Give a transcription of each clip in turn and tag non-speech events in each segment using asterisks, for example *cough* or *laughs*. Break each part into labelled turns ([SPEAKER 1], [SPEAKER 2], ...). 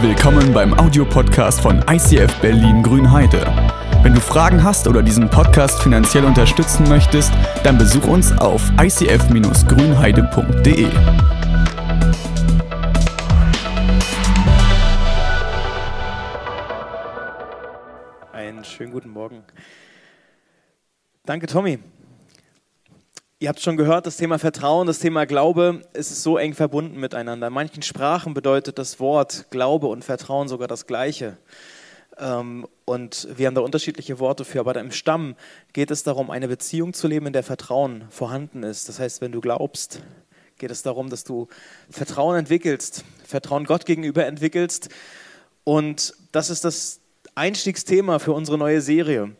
[SPEAKER 1] Willkommen beim Audiopodcast von ICF Berlin Grünheide. Wenn du Fragen hast oder diesen Podcast finanziell unterstützen möchtest, dann besuch uns auf icf-grünheide.de.
[SPEAKER 2] Einen schönen guten Morgen. Danke, Tommy. Ihr habt schon gehört, das Thema Vertrauen, das Thema Glaube ist so eng verbunden miteinander. In manchen Sprachen bedeutet das Wort Glaube und Vertrauen sogar das Gleiche. Ähm, und wir haben da unterschiedliche Worte für, aber im Stamm geht es darum, eine Beziehung zu leben, in der Vertrauen vorhanden ist. Das heißt, wenn du glaubst, geht es darum, dass du Vertrauen entwickelst, Vertrauen Gott gegenüber entwickelst. Und das ist das Einstiegsthema für unsere neue Serie.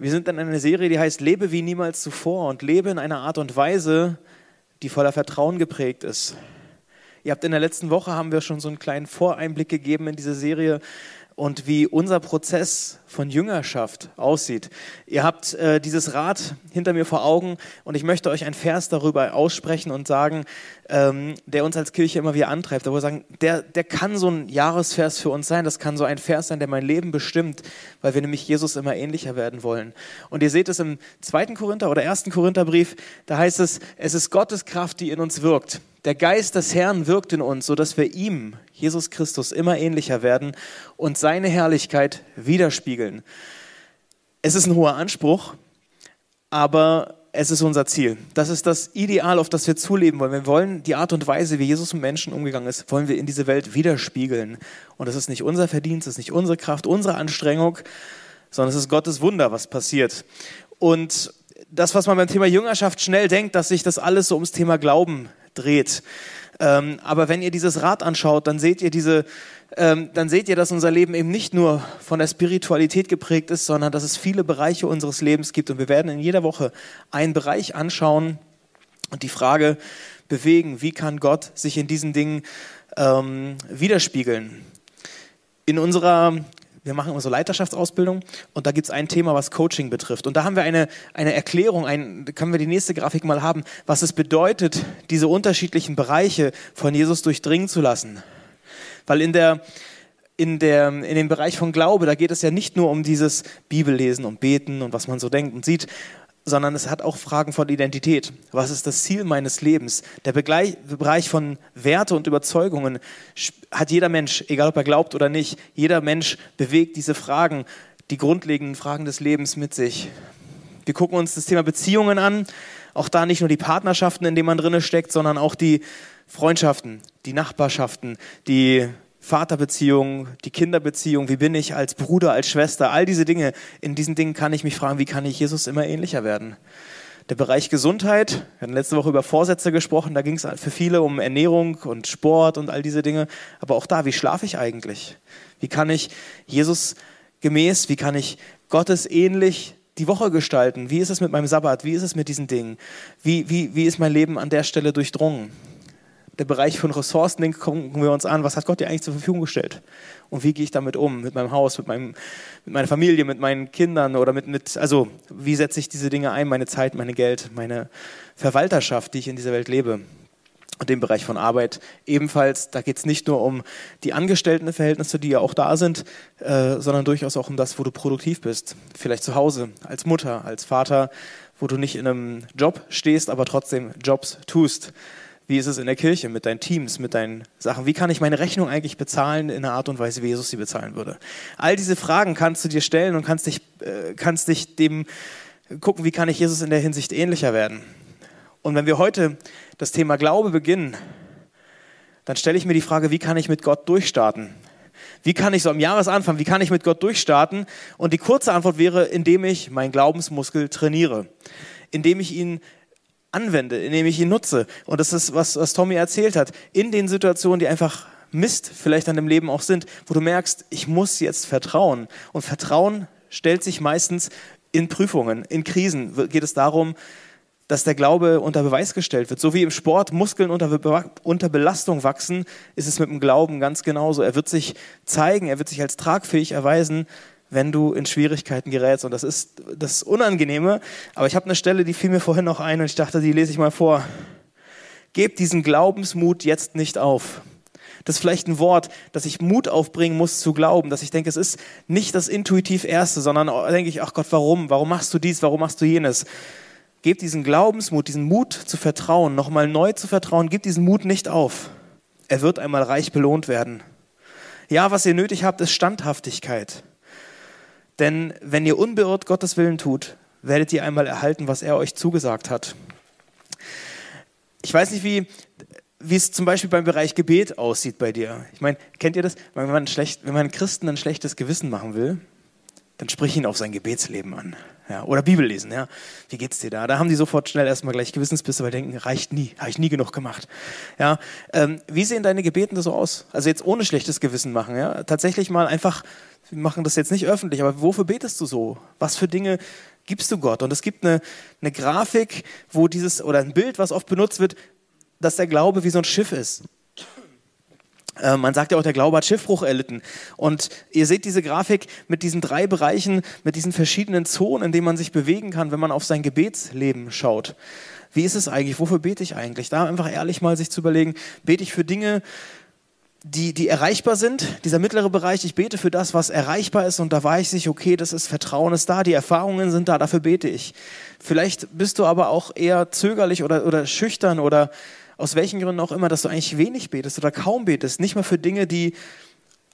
[SPEAKER 2] Wir sind in einer Serie, die heißt Lebe wie niemals zuvor und lebe in einer Art und Weise, die voller Vertrauen geprägt ist. Ihr habt in der letzten Woche haben wir schon so einen kleinen Voreinblick gegeben in diese Serie, und wie unser Prozess von Jüngerschaft aussieht. Ihr habt äh, dieses Rad hinter mir vor Augen und ich möchte euch einen Vers darüber aussprechen und sagen, ähm, der uns als Kirche immer wieder antreibt. Wir sagen, der, der kann so ein Jahresvers für uns sein, das kann so ein Vers sein, der mein Leben bestimmt, weil wir nämlich Jesus immer ähnlicher werden wollen. Und ihr seht es im zweiten Korinther oder ersten Korintherbrief, da heißt es, es ist Gottes Kraft, die in uns wirkt. Der Geist des Herrn wirkt in uns, sodass wir ihm, Jesus Christus, immer ähnlicher werden und seine Herrlichkeit widerspiegeln. Es ist ein hoher Anspruch, aber es ist unser Ziel. Das ist das Ideal, auf das wir zuleben wollen. Wir wollen die Art und Weise, wie Jesus mit Menschen umgegangen ist, wollen wir in diese Welt widerspiegeln. Und das ist nicht unser Verdienst, das ist nicht unsere Kraft, unsere Anstrengung, sondern es ist Gottes Wunder, was passiert. Und das, was man beim Thema Jüngerschaft schnell denkt, dass sich das alles so ums Thema Glauben dreht. Ähm, aber wenn ihr dieses Rad anschaut, dann seht ihr diese, ähm, dann seht ihr, dass unser Leben eben nicht nur von der Spiritualität geprägt ist, sondern dass es viele Bereiche unseres Lebens gibt. Und wir werden in jeder Woche einen Bereich anschauen und die Frage bewegen, wie kann Gott sich in diesen Dingen ähm, widerspiegeln. In unserer wir machen immer so Leiterschaftsausbildung und da gibt es ein Thema, was Coaching betrifft. Und da haben wir eine, eine Erklärung, ein, können wir die nächste Grafik mal haben, was es bedeutet, diese unterschiedlichen Bereiche von Jesus durchdringen zu lassen. Weil in der, in, der, in dem Bereich von Glaube, da geht es ja nicht nur um dieses Bibellesen und Beten und was man so denkt und sieht, sondern es hat auch Fragen von Identität. Was ist das Ziel meines Lebens? Der Bereich von Werte und Überzeugungen hat jeder Mensch, egal ob er glaubt oder nicht, jeder Mensch bewegt diese Fragen, die grundlegenden Fragen des Lebens mit sich. Wir gucken uns das Thema Beziehungen an, auch da nicht nur die Partnerschaften, in denen man drinne steckt, sondern auch die Freundschaften, die Nachbarschaften, die Vaterbeziehung, die Kinderbeziehung, wie bin ich als Bruder, als Schwester, all diese Dinge. In diesen Dingen kann ich mich fragen, wie kann ich Jesus immer ähnlicher werden? Der Bereich Gesundheit, wir hatten letzte Woche über Vorsätze gesprochen, da ging es für viele um Ernährung und Sport und all diese Dinge. Aber auch da, wie schlafe ich eigentlich? Wie kann ich Jesus gemäß, wie kann ich Gottes ähnlich die Woche gestalten? Wie ist es mit meinem Sabbat? Wie ist es mit diesen Dingen? Wie, wie, wie ist mein Leben an der Stelle durchdrungen? Der Bereich von Ressourcen, den gucken wir uns an, was hat Gott dir eigentlich zur Verfügung gestellt? Und wie gehe ich damit um? Mit meinem Haus, mit, meinem, mit meiner Familie, mit meinen Kindern oder mit, mit, also wie setze ich diese Dinge ein, meine Zeit, meine Geld, meine Verwalterschaft, die ich in dieser Welt lebe? Und dem Bereich von Arbeit ebenfalls, da geht es nicht nur um die Angestelltenverhältnisse, die ja auch da sind, äh, sondern durchaus auch um das, wo du produktiv bist. Vielleicht zu Hause, als Mutter, als Vater, wo du nicht in einem Job stehst, aber trotzdem Jobs tust. Wie ist es in der Kirche mit deinen Teams, mit deinen Sachen? Wie kann ich meine Rechnung eigentlich bezahlen in einer Art und Weise, wie Jesus sie bezahlen würde? All diese Fragen kannst du dir stellen und kannst dich, äh, kannst dich dem gucken, wie kann ich Jesus in der Hinsicht ähnlicher werden? Und wenn wir heute das Thema Glaube beginnen, dann stelle ich mir die Frage, wie kann ich mit Gott durchstarten? Wie kann ich so am Jahresanfang, wie kann ich mit Gott durchstarten? Und die kurze Antwort wäre, indem ich meinen Glaubensmuskel trainiere, indem ich ihn anwende, indem ich ihn nutze. Und das ist, was, was Tommy erzählt hat. In den Situationen, die einfach Mist vielleicht an dem Leben auch sind, wo du merkst, ich muss jetzt vertrauen. Und Vertrauen stellt sich meistens in Prüfungen, in Krisen geht es darum, dass der Glaube unter Beweis gestellt wird. So wie im Sport Muskeln unter, unter Belastung wachsen, ist es mit dem Glauben ganz genauso. Er wird sich zeigen, er wird sich als tragfähig erweisen, wenn du in Schwierigkeiten gerätst. Und das ist das Unangenehme. Aber ich habe eine Stelle, die fiel mir vorhin noch ein und ich dachte, die lese ich mal vor. Gebt diesen Glaubensmut jetzt nicht auf. das ist vielleicht ein Wort, dass ich Mut aufbringen muss zu glauben, dass ich denke, es ist nicht das intuitiv Erste, sondern denke ich, ach Gott, warum? Warum machst du dies? Warum machst du jenes? Gebt diesen Glaubensmut, diesen Mut zu vertrauen, nochmal neu zu vertrauen, gebt diesen Mut nicht auf. Er wird einmal reich belohnt werden. Ja, was ihr nötig habt, ist Standhaftigkeit. Denn wenn ihr unbeirrt Gottes Willen tut, werdet ihr einmal erhalten, was er euch zugesagt hat. Ich weiß nicht, wie, wie es zum Beispiel beim Bereich Gebet aussieht bei dir. Ich meine, kennt ihr das? Wenn man, schlecht, wenn man Christen ein schlechtes Gewissen machen will, dann sprich ihn auf sein Gebetsleben an. Ja, oder Bibel lesen, ja. Wie geht's dir da? Da haben die sofort schnell erstmal gleich Gewissensbisse, weil denken, reicht nie, habe ich nie genug gemacht. Ja, ähm, wie sehen deine Gebeten da so aus? Also jetzt ohne schlechtes Gewissen machen, ja. Tatsächlich mal einfach, wir machen das jetzt nicht öffentlich, aber wofür betest du so? Was für Dinge gibst du Gott? Und es gibt eine, eine Grafik, wo dieses, oder ein Bild, was oft benutzt wird, dass der Glaube wie so ein Schiff ist. Äh, man sagt ja auch, der Glaube hat Schiffbruch erlitten. Und ihr seht diese Grafik mit diesen drei Bereichen, mit diesen verschiedenen Zonen, in denen man sich bewegen kann, wenn man auf sein Gebetsleben schaut. Wie ist es eigentlich? Wofür bete ich eigentlich? Da einfach ehrlich mal sich zu überlegen, bete ich für Dinge, die, die erreichbar sind, dieser mittlere Bereich, ich bete für das, was erreichbar ist und da weiß ich, okay, das ist Vertrauen ist da, die Erfahrungen sind da, dafür bete ich. Vielleicht bist du aber auch eher zögerlich oder, oder schüchtern oder aus welchen Gründen auch immer, dass du eigentlich wenig betest oder kaum betest, nicht mal für Dinge, die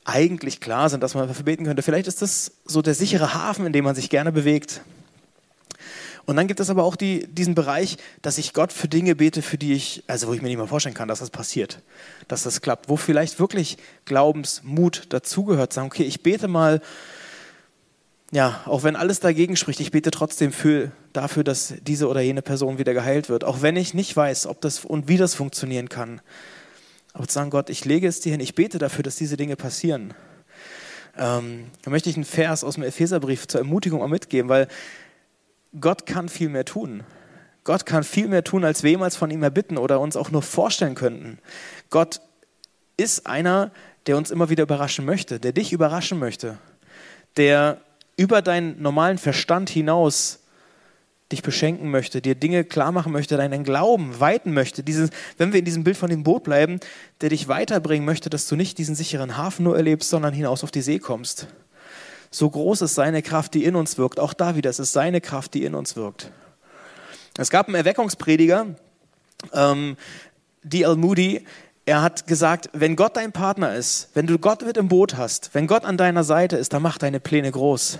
[SPEAKER 2] eigentlich klar sind, dass man dafür beten könnte. Vielleicht ist das so der sichere Hafen, in dem man sich gerne bewegt. Und dann gibt es aber auch die, diesen Bereich, dass ich Gott für Dinge bete, für die ich, also wo ich mir nicht mal vorstellen kann, dass das passiert, dass das klappt, wo vielleicht wirklich Glaubensmut dazugehört. Sagen, okay, ich bete mal ja, auch wenn alles dagegen spricht, ich bete trotzdem für, dafür, dass diese oder jene Person wieder geheilt wird. Auch wenn ich nicht weiß, ob das und wie das funktionieren kann. Aber zu sagen, Gott, ich lege es dir hin, ich bete dafür, dass diese Dinge passieren. Ähm, da möchte ich einen Vers aus dem Epheserbrief zur Ermutigung auch mitgeben, weil Gott kann viel mehr tun. Gott kann viel mehr tun, als wir jemals von ihm erbitten oder uns auch nur vorstellen könnten. Gott ist einer, der uns immer wieder überraschen möchte, der dich überraschen möchte, der über deinen normalen Verstand hinaus dich beschenken möchte, dir Dinge klar machen möchte, deinen Glauben weiten möchte. Dieses, wenn wir in diesem Bild von dem Boot bleiben, der dich weiterbringen möchte, dass du nicht diesen sicheren Hafen nur erlebst, sondern hinaus auf die See kommst. So groß ist seine Kraft, die in uns wirkt. Auch da wieder, es ist seine Kraft, die in uns wirkt. Es gab einen Erweckungsprediger, ähm, D.L. Moody, er hat gesagt, wenn Gott dein Partner ist, wenn du Gott mit im Boot hast, wenn Gott an deiner Seite ist, dann mach deine Pläne groß.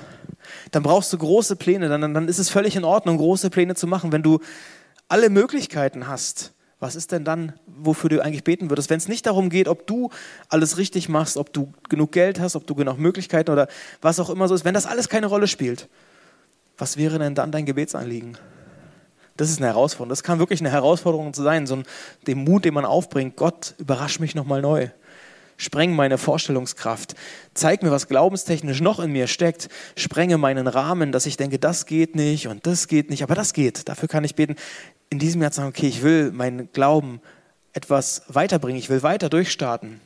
[SPEAKER 2] Dann brauchst du große Pläne, dann, dann ist es völlig in Ordnung, große Pläne zu machen. Wenn du alle Möglichkeiten hast, was ist denn dann, wofür du eigentlich beten würdest? Wenn es nicht darum geht, ob du alles richtig machst, ob du genug Geld hast, ob du genug Möglichkeiten oder was auch immer so ist, wenn das alles keine Rolle spielt, was wäre denn dann dein Gebetsanliegen? Das ist eine Herausforderung. Das kann wirklich eine Herausforderung sein, so ein, dem Mut, den man aufbringt. Gott, überrasch mich nochmal neu. Spreng meine Vorstellungskraft. Zeig mir, was glaubenstechnisch noch in mir steckt. Sprenge meinen Rahmen, dass ich denke, das geht nicht und das geht nicht, aber das geht. Dafür kann ich beten. In diesem Jahr sagen, okay, ich will meinen Glauben etwas weiterbringen. Ich will weiter durchstarten.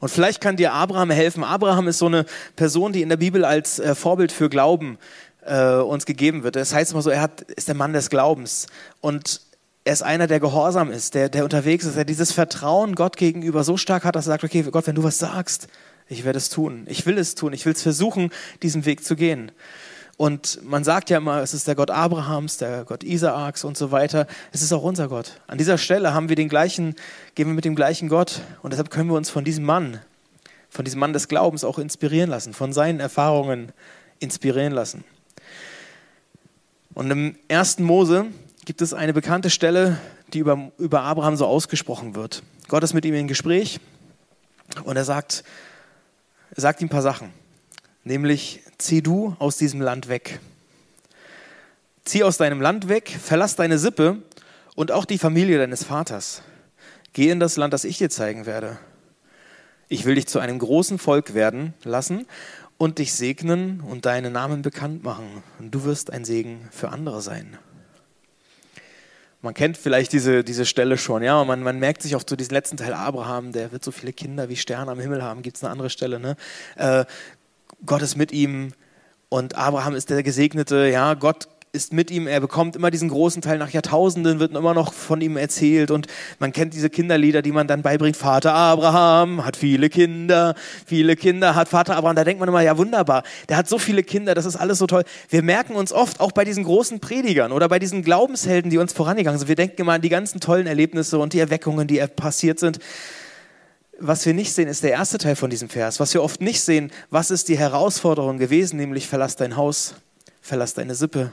[SPEAKER 2] Und vielleicht kann dir Abraham helfen. Abraham ist so eine Person, die in der Bibel als äh, Vorbild für Glauben äh, uns gegeben wird. Das heißt immer so, er hat, ist der Mann des Glaubens und er ist einer, der gehorsam ist, der, der unterwegs ist, der dieses Vertrauen Gott gegenüber so stark hat, dass er sagt, okay, Gott, wenn du was sagst, ich werde es tun. Ich will es tun. Ich will es versuchen, diesen Weg zu gehen. Und man sagt ja immer, es ist der Gott Abrahams, der Gott Isaaks und so weiter. Es ist auch unser Gott. An dieser Stelle haben wir den gleichen, gehen wir mit dem gleichen Gott. Und deshalb können wir uns von diesem Mann, von diesem Mann des Glaubens auch inspirieren lassen, von seinen Erfahrungen inspirieren lassen. Und im ersten Mose gibt es eine bekannte Stelle, die über, über Abraham so ausgesprochen wird. Gott ist mit ihm in Gespräch und er sagt, er sagt ihm ein paar Sachen. Nämlich, zieh du aus diesem Land weg. Zieh aus deinem Land weg, verlass deine Sippe und auch die Familie deines Vaters. Geh in das Land, das ich dir zeigen werde. Ich will dich zu einem großen Volk werden lassen und dich segnen und deinen Namen bekannt machen. Und du wirst ein Segen für andere sein. Man kennt vielleicht diese, diese Stelle schon, ja, man, man merkt sich auch so diesen letzten Teil Abraham, der wird so viele Kinder wie Sterne am Himmel haben, gibt es eine andere Stelle, ne? Äh, Gott ist mit ihm und Abraham ist der Gesegnete, ja, Gott ist mit ihm, er bekommt immer diesen großen Teil nach Jahrtausenden, wird immer noch von ihm erzählt und man kennt diese Kinderlieder, die man dann beibringt. Vater Abraham hat viele Kinder, viele Kinder hat Vater Abraham. Da denkt man immer, ja wunderbar, der hat so viele Kinder, das ist alles so toll. Wir merken uns oft, auch bei diesen großen Predigern oder bei diesen Glaubenshelden, die uns vorangegangen sind, wir denken immer an die ganzen tollen Erlebnisse und die Erweckungen, die passiert sind was wir nicht sehen, ist der erste Teil von diesem Vers. Was wir oft nicht sehen, was ist die Herausforderung gewesen, nämlich verlass dein Haus, verlass deine Sippe,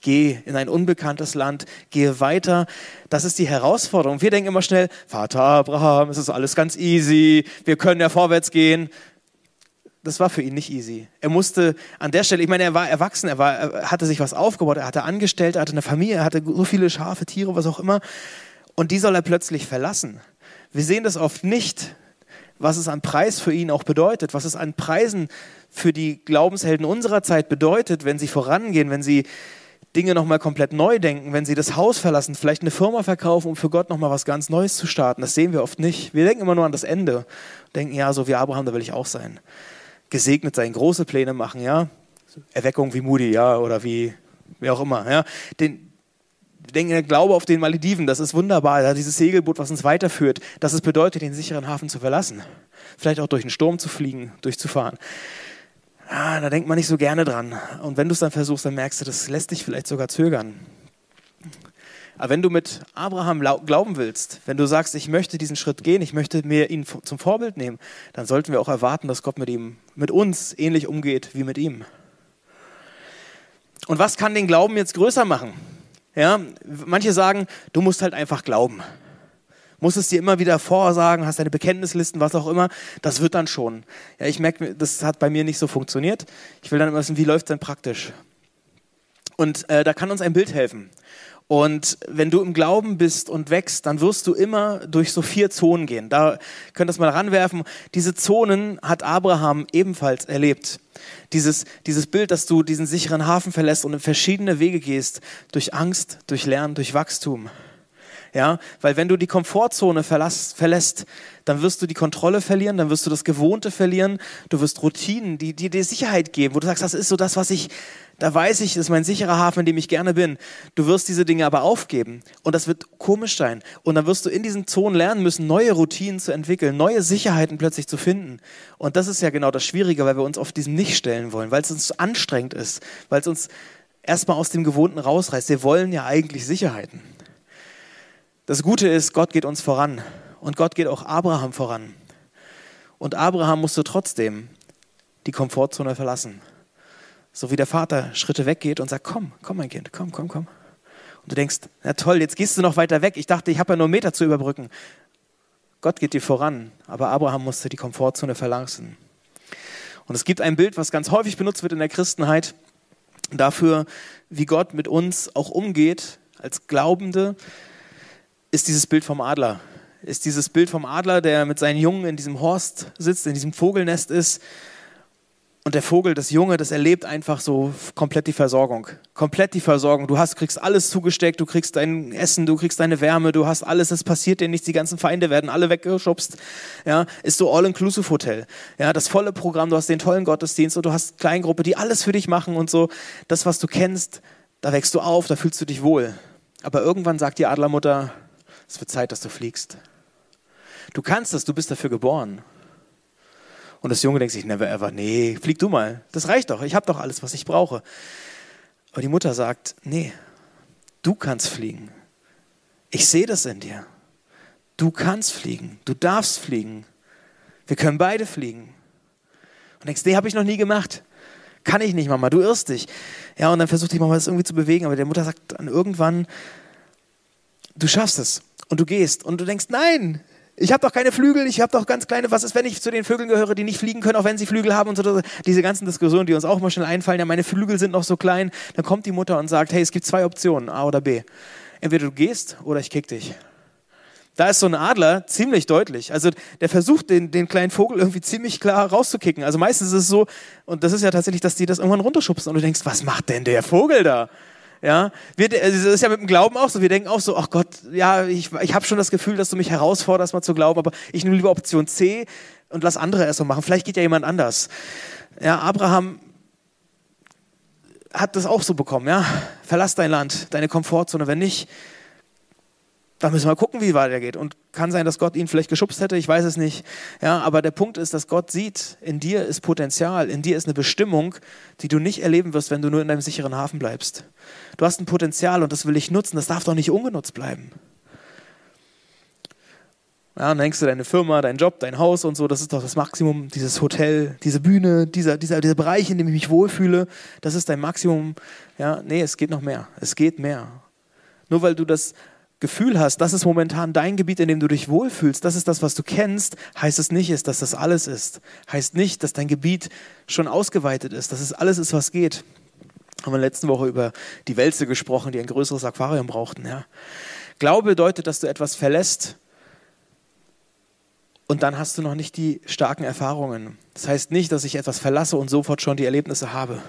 [SPEAKER 2] geh in ein unbekanntes Land, gehe weiter. Das ist die Herausforderung. Wir denken immer schnell, Vater Abraham, es ist alles ganz easy, wir können ja vorwärts gehen. Das war für ihn nicht easy. Er musste an der Stelle, ich meine, er war erwachsen, er, war, er hatte sich was aufgebaut, er hatte Angestellte, er hatte eine Familie, er hatte so viele Schafe, Tiere, was auch immer. Und die soll er plötzlich verlassen. Wir sehen das oft nicht, was es an Preis für ihn auch bedeutet, was es an Preisen für die Glaubenshelden unserer Zeit bedeutet, wenn sie vorangehen, wenn sie Dinge nochmal komplett neu denken, wenn sie das Haus verlassen, vielleicht eine Firma verkaufen, um für Gott nochmal was ganz Neues zu starten. Das sehen wir oft nicht. Wir denken immer nur an das Ende. Denken, ja, so wie Abraham, da will ich auch sein. Gesegnet sein, große Pläne machen, ja. Erweckung wie Moody, ja, oder wie, wie auch immer, ja. Den, denken, der Glaube auf den Malediven, das ist wunderbar, ja, dieses Segelboot, was uns weiterführt, dass es bedeutet, den sicheren Hafen zu verlassen. Vielleicht auch durch einen Sturm zu fliegen, durchzufahren ah, da denkt man nicht so gerne dran. Und wenn du es dann versuchst, dann merkst du, das lässt dich vielleicht sogar zögern. Aber wenn du mit Abraham glauben willst, wenn du sagst, ich möchte diesen Schritt gehen, ich möchte mir ihn zum Vorbild nehmen, dann sollten wir auch erwarten, dass Gott mit ihm, mit uns ähnlich umgeht wie mit ihm. Und was kann den Glauben jetzt größer machen? Ja, manche sagen, du musst halt einfach glauben musst es dir immer wieder vorsagen, hast deine Bekenntnislisten, was auch immer, das wird dann schon. Ja, ich merke, das hat bei mir nicht so funktioniert. Ich will dann immer wissen, wie läuft es denn praktisch? Und äh, da kann uns ein Bild helfen. Und wenn du im Glauben bist und wächst, dann wirst du immer durch so vier Zonen gehen. Da könnt ihr das mal ranwerfen. Diese Zonen hat Abraham ebenfalls erlebt. Dieses, dieses Bild, dass du diesen sicheren Hafen verlässt und in verschiedene Wege gehst, durch Angst, durch Lernen, durch Wachstum. Ja, weil wenn du die Komfortzone verlass, verlässt, dann wirst du die Kontrolle verlieren, dann wirst du das Gewohnte verlieren, du wirst Routinen, die, die dir Sicherheit geben, wo du sagst, das ist so das, was ich, da weiß ich, das ist mein sicherer Hafen, in dem ich gerne bin. Du wirst diese Dinge aber aufgeben und das wird komisch sein. Und dann wirst du in diesen Zonen lernen müssen, neue Routinen zu entwickeln, neue Sicherheiten plötzlich zu finden. Und das ist ja genau das Schwierige, weil wir uns auf diesem nicht stellen wollen, weil es uns anstrengend ist, weil es uns erstmal aus dem Gewohnten rausreißt. Wir wollen ja eigentlich Sicherheiten. Das Gute ist, Gott geht uns voran und Gott geht auch Abraham voran. Und Abraham musste trotzdem die Komfortzone verlassen. So wie der Vater Schritte weggeht und sagt, komm, komm mein Kind, komm, komm, komm. Und du denkst, na toll, jetzt gehst du noch weiter weg. Ich dachte, ich habe ja nur Meter zu überbrücken. Gott geht dir voran, aber Abraham musste die Komfortzone verlassen. Und es gibt ein Bild, was ganz häufig benutzt wird in der Christenheit, dafür, wie Gott mit uns auch umgeht als Glaubende, ist dieses Bild vom Adler. Ist dieses Bild vom Adler, der mit seinen Jungen in diesem Horst sitzt, in diesem Vogelnest ist. Und der Vogel, das Junge, das erlebt einfach so komplett die Versorgung. Komplett die Versorgung. Du hast, kriegst alles zugesteckt, du kriegst dein Essen, du kriegst deine Wärme, du hast alles, es passiert dir nichts, die ganzen Feinde werden alle weggeschubst. Ja, ist so All-Inclusive-Hotel. Ja, das volle Programm, du hast den tollen Gottesdienst und du hast Kleingruppe, die alles für dich machen und so. Das, was du kennst, da wächst du auf, da fühlst du dich wohl. Aber irgendwann sagt die Adlermutter, es wird Zeit, dass du fliegst. Du kannst das, du bist dafür geboren. Und das Junge denkt sich, never ever, nee, flieg du mal. Das reicht doch, ich habe doch alles, was ich brauche. Aber die Mutter sagt, nee, du kannst fliegen. Ich sehe das in dir. Du kannst fliegen, du darfst fliegen. Wir können beide fliegen. Und denkst, nee, habe ich noch nie gemacht. Kann ich nicht, Mama, du irrst dich. Ja, und dann versucht die Mama das irgendwie zu bewegen, aber der Mutter sagt dann irgendwann, du schaffst es und du gehst und du denkst, nein, ich habe doch keine Flügel, ich habe doch ganz kleine, was ist, wenn ich zu den Vögeln gehöre, die nicht fliegen können, auch wenn sie Flügel haben und so. Diese ganzen Diskussionen, die uns auch mal schnell einfallen, ja, meine Flügel sind noch so klein. Dann kommt die Mutter und sagt, hey, es gibt zwei Optionen, A oder B. Entweder du gehst oder ich kick dich. Da ist so ein Adler ziemlich deutlich. Also der versucht, den, den kleinen Vogel irgendwie ziemlich klar rauszukicken. Also meistens ist es so, und das ist ja tatsächlich, dass die das irgendwann runterschubsen und du denkst, was macht denn der Vogel da? Ja, wir, also das ist ja mit dem Glauben auch so. Wir denken auch so, ach Gott, ja, ich, ich habe schon das Gefühl, dass du mich herausforderst, mal zu glauben, aber ich nehme lieber Option C und lass andere erst so machen. Vielleicht geht ja jemand anders. Ja, Abraham hat das auch so bekommen, ja. Verlass dein Land, deine Komfortzone. Wenn nicht, dann müssen wir gucken, wie weitergeht. Und kann sein, dass Gott ihn vielleicht geschubst hätte, ich weiß es nicht. Ja, aber der Punkt ist, dass Gott sieht, in dir ist Potenzial, in dir ist eine Bestimmung, die du nicht erleben wirst, wenn du nur in deinem sicheren Hafen bleibst. Du hast ein Potenzial und das will ich nutzen, das darf doch nicht ungenutzt bleiben. Ja, dann denkst du, deine Firma, dein Job, dein Haus und so, das ist doch das Maximum, dieses Hotel, diese Bühne, dieser, dieser, dieser Bereich, in dem ich mich wohlfühle, das ist dein Maximum. Ja, nee, es geht noch mehr. Es geht mehr. Nur weil du das Gefühl hast, das ist momentan dein Gebiet, in dem du dich wohlfühlst, das ist das, was du kennst, heißt es nicht, dass das alles ist. Heißt nicht, dass dein Gebiet schon ausgeweitet ist, dass es alles ist, was geht. Haben wir letzte Woche über die Wälze gesprochen, die ein größeres Aquarium brauchten. Ja. Glaube bedeutet, dass du etwas verlässt, und dann hast du noch nicht die starken Erfahrungen. Das heißt nicht, dass ich etwas verlasse und sofort schon die Erlebnisse habe.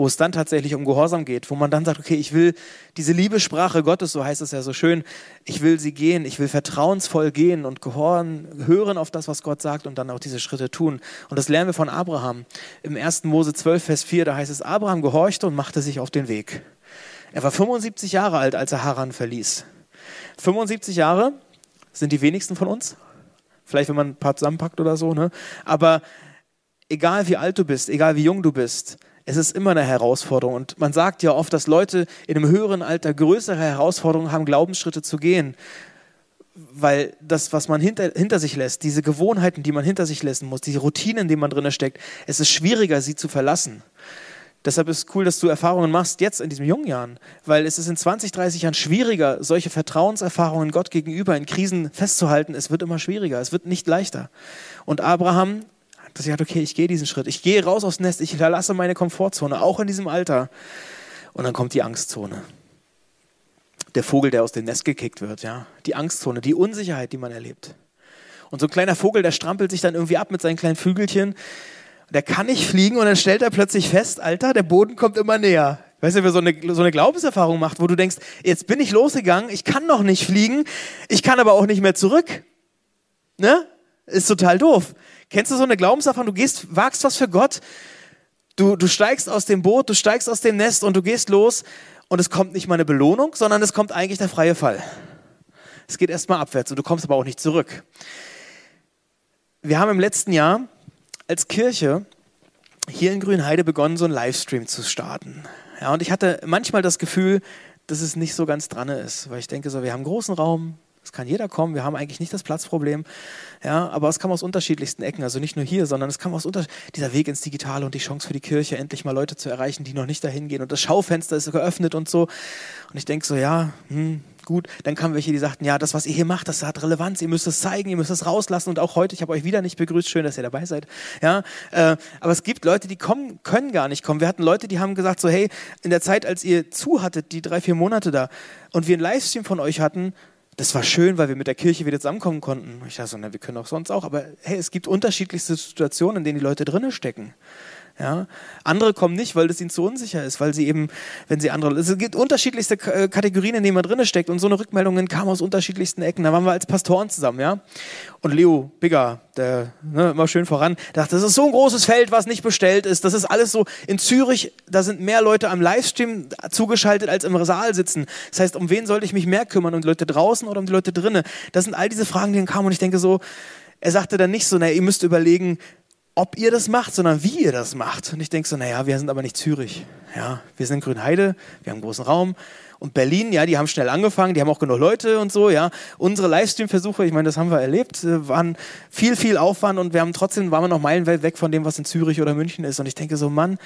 [SPEAKER 2] Wo es dann tatsächlich um Gehorsam geht, wo man dann sagt, okay, ich will diese Liebessprache Gottes, so heißt es ja so schön, ich will sie gehen, ich will vertrauensvoll gehen und gehorren, hören auf das, was Gott sagt und dann auch diese Schritte tun. Und das lernen wir von Abraham. Im 1. Mose 12, Vers 4, da heißt es, Abraham gehorchte und machte sich auf den Weg. Er war 75 Jahre alt, als er Haran verließ. 75 Jahre sind die wenigsten von uns, Vielleicht, wenn man ein paar zusammenpackt oder so. Ne? Aber egal wie alt du bist, egal wie jung du bist, es ist immer eine Herausforderung. Und man sagt ja oft, dass Leute in einem höheren Alter größere Herausforderungen haben, Glaubensschritte zu gehen. Weil das, was man hinter, hinter sich lässt, diese Gewohnheiten, die man hinter sich lassen muss, diese Routinen, in denen man drin steckt, es ist schwieriger, sie zu verlassen. Deshalb ist es cool, dass du Erfahrungen machst jetzt in diesen jungen Jahren, weil es ist in 20, 30 Jahren schwieriger, solche Vertrauenserfahrungen Gott gegenüber in Krisen festzuhalten. Es wird immer schwieriger, es wird nicht leichter. Und Abraham hat gesagt, okay, ich gehe diesen Schritt, ich gehe raus aufs Nest, ich verlasse meine Komfortzone, auch in diesem Alter. Und dann kommt die Angstzone. Der Vogel, der aus dem Nest gekickt wird, ja. Die Angstzone, die Unsicherheit, die man erlebt. Und so ein kleiner Vogel, der strampelt sich dann irgendwie ab mit seinen kleinen Flügelchen der kann nicht fliegen und dann stellt er plötzlich fest, Alter, der Boden kommt immer näher. Weißt du, wer so eine, so eine Glaubenserfahrung macht, wo du denkst, jetzt bin ich losgegangen, ich kann noch nicht fliegen, ich kann aber auch nicht mehr zurück. Ne? Ist total doof. Kennst du so eine Glaubenserfahrung? Du gehst, wagst was für Gott, du, du steigst aus dem Boot, du steigst aus dem Nest und du gehst los und es kommt nicht mal eine Belohnung, sondern es kommt eigentlich der freie Fall. Es geht erstmal abwärts und du kommst aber auch nicht zurück. Wir haben im letzten Jahr als Kirche hier in Grünheide begonnen, so einen Livestream zu starten. Ja, und ich hatte manchmal das Gefühl, dass es nicht so ganz dran ist, weil ich denke so, wir haben einen großen Raum, es kann jeder kommen, wir haben eigentlich nicht das Platzproblem, ja, aber es kam aus unterschiedlichsten Ecken, also nicht nur hier, sondern es kam aus unter dieser Weg ins Digitale und die Chance für die Kirche, endlich mal Leute zu erreichen, die noch nicht dahin gehen und das Schaufenster ist geöffnet und so und ich denke so, ja, hm, gut. Dann kamen welche, die sagten, ja, das, was ihr hier macht, das hat Relevanz, ihr müsst es zeigen, ihr müsst es rauslassen. Und auch heute, ich habe euch wieder nicht begrüßt, schön, dass ihr dabei seid. Ja, äh, aber es gibt Leute, die kommen, können gar nicht kommen. Wir hatten Leute, die haben gesagt, so, hey, in der Zeit, als ihr zu hattet, die drei, vier Monate da, und wir einen Livestream von euch hatten, das war schön, weil wir mit der Kirche wieder zusammenkommen konnten. Ich dachte so, na, wir können auch sonst auch, aber hey, es gibt unterschiedlichste Situationen, in denen die Leute drinnen stecken. Ja? Andere kommen nicht, weil es ihnen zu unsicher ist, weil sie eben, wenn sie andere. Es gibt unterschiedlichste äh, Kategorien, in denen man drin steckt und so eine Rückmeldungen kamen aus unterschiedlichsten Ecken. Da waren wir als Pastoren zusammen, ja. Und Leo Bigger, der ne, immer schön voran, dachte, das ist so ein großes Feld, was nicht bestellt ist. Das ist alles so in Zürich, da sind mehr Leute am Livestream zugeschaltet als im Saal sitzen. Das heißt, um wen sollte ich mich mehr kümmern? Um die Leute draußen oder um die Leute drinnen? Das sind all diese Fragen, die dann kamen und ich denke so, er sagte dann nicht so, na, ihr müsst überlegen, ob ihr das macht, sondern wie ihr das macht. Und ich denke so, naja, wir sind aber nicht Zürich. Ja, wir sind in Grünheide, wir haben einen großen Raum. Und Berlin, ja, die haben schnell angefangen, die haben auch genug Leute und so, ja. Unsere Livestream-Versuche, ich meine, das haben wir erlebt, äh, waren viel, viel Aufwand und wir haben trotzdem, waren wir noch meilenweit weg von dem, was in Zürich oder München ist. Und ich denke so, Mann,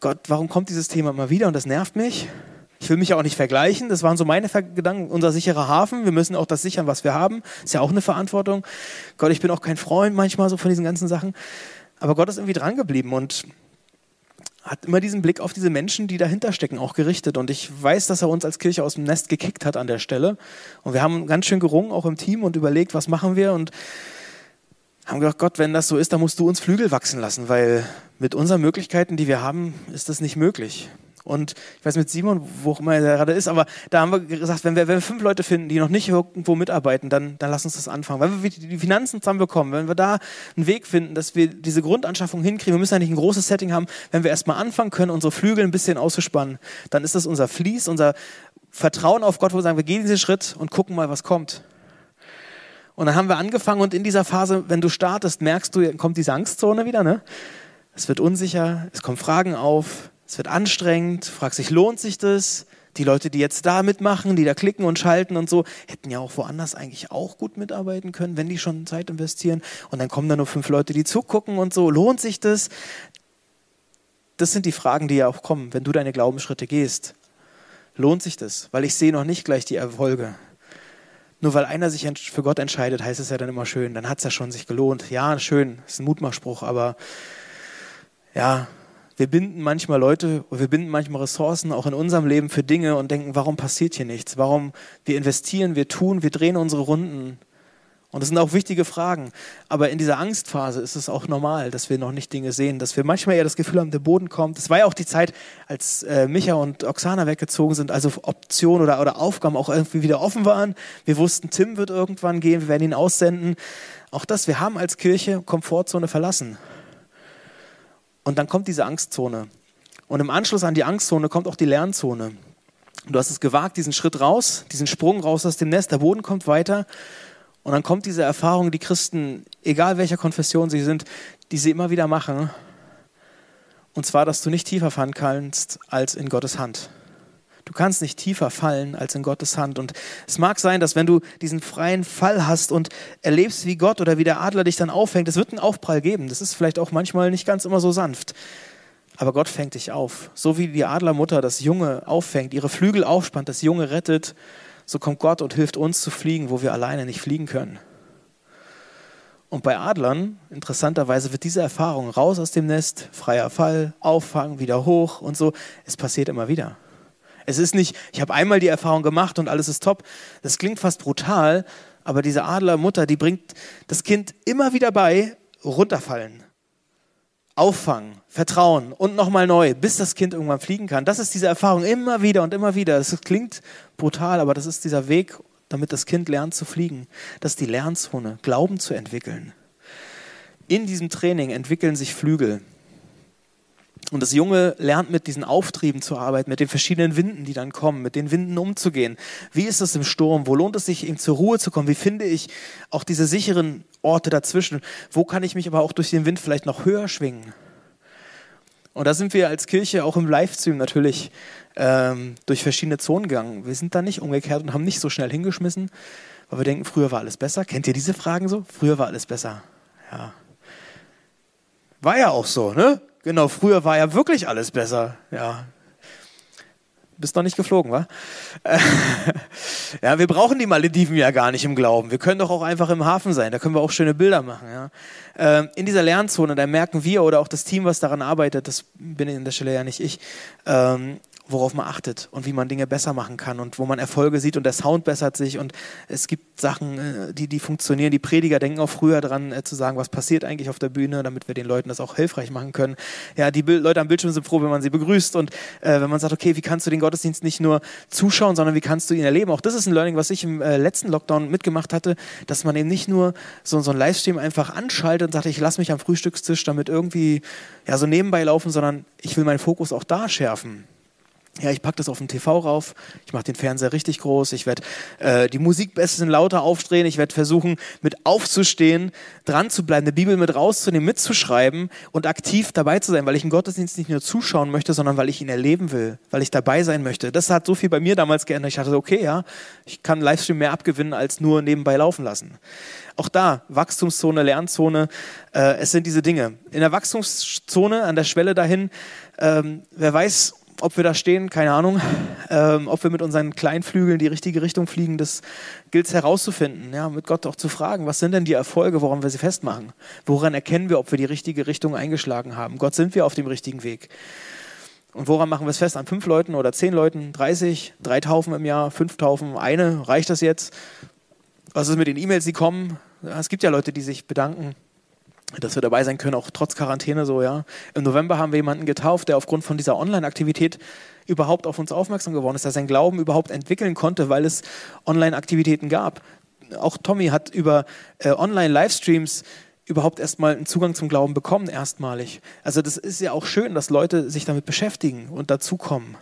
[SPEAKER 2] Gott, warum kommt dieses Thema immer wieder und das nervt mich? Ich will mich auch nicht vergleichen. Das waren so meine Gedanken. Unser sicherer Hafen. Wir müssen auch das sichern, was wir haben. Ist ja auch eine Verantwortung. Gott, ich bin auch kein Freund manchmal so von diesen ganzen Sachen. Aber Gott ist irgendwie dran geblieben und hat immer diesen Blick auf diese Menschen, die dahinter stecken, auch gerichtet. Und ich weiß, dass er uns als Kirche aus dem Nest gekickt hat an der Stelle. Und wir haben ganz schön gerungen, auch im Team, und überlegt, was machen wir. Und haben gedacht, Gott, wenn das so ist, dann musst du uns Flügel wachsen lassen, weil mit unseren Möglichkeiten, die wir haben, ist das nicht möglich. Und ich weiß mit Simon, wo auch immer er gerade ist, aber da haben wir gesagt, wenn wir, wenn wir fünf Leute finden, die noch nicht irgendwo mitarbeiten, dann, dann lass uns das anfangen. Wenn wir die Finanzen zusammenbekommen, wenn wir da einen Weg finden, dass wir diese Grundanschaffung hinkriegen, wir müssen ja nicht ein großes Setting haben, wenn wir erstmal anfangen können, unsere Flügel ein bisschen auszuspannen, dann ist das unser Fließ, unser Vertrauen auf Gott, wo wir sagen, wir gehen diesen Schritt und gucken mal, was kommt. Und dann haben wir angefangen und in dieser Phase, wenn du startest, merkst du, kommt diese Angstzone wieder, ne? Es wird unsicher, es kommen Fragen auf, es wird anstrengend, fragst dich, lohnt sich das? Die Leute, die jetzt da mitmachen, die da klicken und schalten und so, hätten ja auch woanders eigentlich auch gut mitarbeiten können, wenn die schon Zeit investieren. Und dann kommen da nur fünf Leute, die zugucken und so. Lohnt sich das? Das sind die Fragen, die ja auch kommen, wenn du deine Glaubensschritte gehst. Lohnt sich das? Weil ich sehe noch nicht gleich die Erfolge. Nur weil einer sich für Gott entscheidet, heißt es ja dann immer schön, dann hat es ja schon sich gelohnt. Ja, schön, ist ein Mutmachspruch, aber ja, wir binden manchmal Leute, wir binden manchmal Ressourcen auch in unserem Leben für Dinge und denken, warum passiert hier nichts? Warum wir investieren, wir tun, wir drehen unsere Runden. Und das sind auch wichtige Fragen. Aber in dieser Angstphase ist es auch normal, dass wir noch nicht Dinge sehen, dass wir manchmal eher das Gefühl haben, der Boden kommt. Es war ja auch die Zeit, als äh, Micha und Oksana weggezogen sind, also Optionen oder, oder Aufgaben auch irgendwie wieder offen waren. Wir wussten, Tim wird irgendwann gehen, wir werden ihn aussenden. Auch das, wir haben als Kirche Komfortzone verlassen. Und dann kommt diese Angstzone. Und im Anschluss an die Angstzone kommt auch die Lernzone. Du hast es gewagt, diesen Schritt raus, diesen Sprung raus aus dem Nest, der Boden kommt weiter. Und dann kommt diese Erfahrung, die Christen, egal welcher Konfession sie sind, die sie immer wieder machen. Und zwar, dass du nicht tiefer fallen kannst als in Gottes Hand. Du kannst nicht tiefer fallen als in Gottes Hand. Und es mag sein, dass wenn du diesen freien Fall hast und erlebst, wie Gott oder wie der Adler dich dann auffängt, es wird einen Aufprall geben. Das ist vielleicht auch manchmal nicht ganz immer so sanft. Aber Gott fängt dich auf. So wie die Adlermutter das Junge auffängt, ihre Flügel aufspannt, das Junge rettet, so kommt Gott und hilft uns zu fliegen, wo wir alleine nicht fliegen können. Und bei Adlern, interessanterweise, wird diese Erfahrung raus aus dem Nest, freier Fall, auffangen, wieder hoch und so. Es passiert immer wieder. Es ist nicht, ich habe einmal die Erfahrung gemacht und alles ist top. Das klingt fast brutal, aber diese Adlermutter, die bringt das Kind immer wieder bei, runterfallen, auffangen, vertrauen und nochmal neu, bis das Kind irgendwann fliegen kann. Das ist diese Erfahrung immer wieder und immer wieder. Das klingt brutal, aber das ist dieser Weg, damit das Kind lernt zu fliegen. Das ist die Lernzone, Glauben zu entwickeln. In diesem Training entwickeln sich Flügel. Und das Junge lernt mit diesen Auftrieben zu arbeiten, mit den verschiedenen Winden, die dann kommen, mit den Winden umzugehen. Wie ist es im Sturm? Wo lohnt es sich, ihm zur Ruhe zu kommen? Wie finde ich auch diese sicheren Orte dazwischen? Wo kann ich mich aber auch durch den Wind vielleicht noch höher schwingen? Und da sind wir als Kirche auch im Livestream natürlich ähm, durch verschiedene Zonen gegangen. Wir sind da nicht umgekehrt und haben nicht so schnell hingeschmissen, weil wir denken, früher war alles besser. Kennt ihr diese Fragen so? Früher war alles besser. Ja. War ja auch so, ne? Genau, früher war ja wirklich alles besser. Ja. Bist noch nicht geflogen, wa? *laughs* ja, wir brauchen die Malediven ja gar nicht im Glauben. Wir können doch auch einfach im Hafen sein. Da können wir auch schöne Bilder machen. Ja? Ähm, in dieser Lernzone, da merken wir oder auch das Team, was daran arbeitet, das bin in der Stelle ja nicht ich, ähm, worauf man achtet und wie man Dinge besser machen kann und wo man Erfolge sieht und der Sound bessert sich und es gibt Sachen, äh, die, die funktionieren. Die Prediger denken auch früher dran, äh, zu sagen, was passiert eigentlich auf der Bühne, damit wir den Leuten das auch hilfreich machen können. Ja, die Leute am Bildschirm sind froh, wenn man sie begrüßt und äh, wenn man sagt, okay, wie kannst du den Gottesdienst nicht nur zuschauen, sondern wie kannst du ihn erleben? Auch das ist ein Learning, was ich im äh, letzten Lockdown mitgemacht hatte, dass man eben nicht nur so, so ein Livestream einfach anschaltet und sagt, ich lasse mich am Frühstückstisch damit irgendwie ja, so nebenbei laufen, sondern ich will meinen Fokus auch da schärfen ja, ich packe das auf den TV rauf, ich mache den Fernseher richtig groß, ich werde äh, die Musik bisschen lauter aufdrehen, ich werde versuchen, mit aufzustehen, dran zu bleiben, eine Bibel mit rauszunehmen, mitzuschreiben und aktiv dabei zu sein, weil ich einen Gottesdienst nicht nur zuschauen möchte, sondern weil ich ihn erleben will, weil ich dabei sein möchte. Das hat so viel bei mir damals geändert. Ich dachte, okay, ja, ich kann Livestream mehr abgewinnen, als nur nebenbei laufen lassen. Auch da, Wachstumszone, Lernzone, äh, es sind diese Dinge. In der Wachstumszone, an der Schwelle dahin, ähm, wer weiß, ob wir da stehen, keine Ahnung. Ähm, ob wir mit unseren Kleinflügeln die richtige Richtung fliegen, das gilt es herauszufinden. Ja, mit Gott auch zu fragen, was sind denn die Erfolge, woran wir sie festmachen? Woran erkennen wir, ob wir die richtige Richtung eingeschlagen haben? Gott, sind wir auf dem richtigen Weg? Und woran machen wir es fest? An fünf Leuten oder zehn Leuten, 30, drei Taufen im Jahr, fünf Taufen, eine, reicht das jetzt? Was ist mit den E-Mails, die kommen? Es gibt ja Leute, die sich bedanken. Dass wir dabei sein können, auch trotz Quarantäne so, ja. Im November haben wir jemanden getauft, der aufgrund von dieser Online-Aktivität überhaupt auf uns aufmerksam geworden ist, dass sein Glauben überhaupt entwickeln konnte, weil es Online-Aktivitäten gab. Auch Tommy hat über äh, Online-Livestreams überhaupt erstmal einen Zugang zum Glauben bekommen, erstmalig. Also das ist ja auch schön, dass Leute sich damit beschäftigen und dazukommen.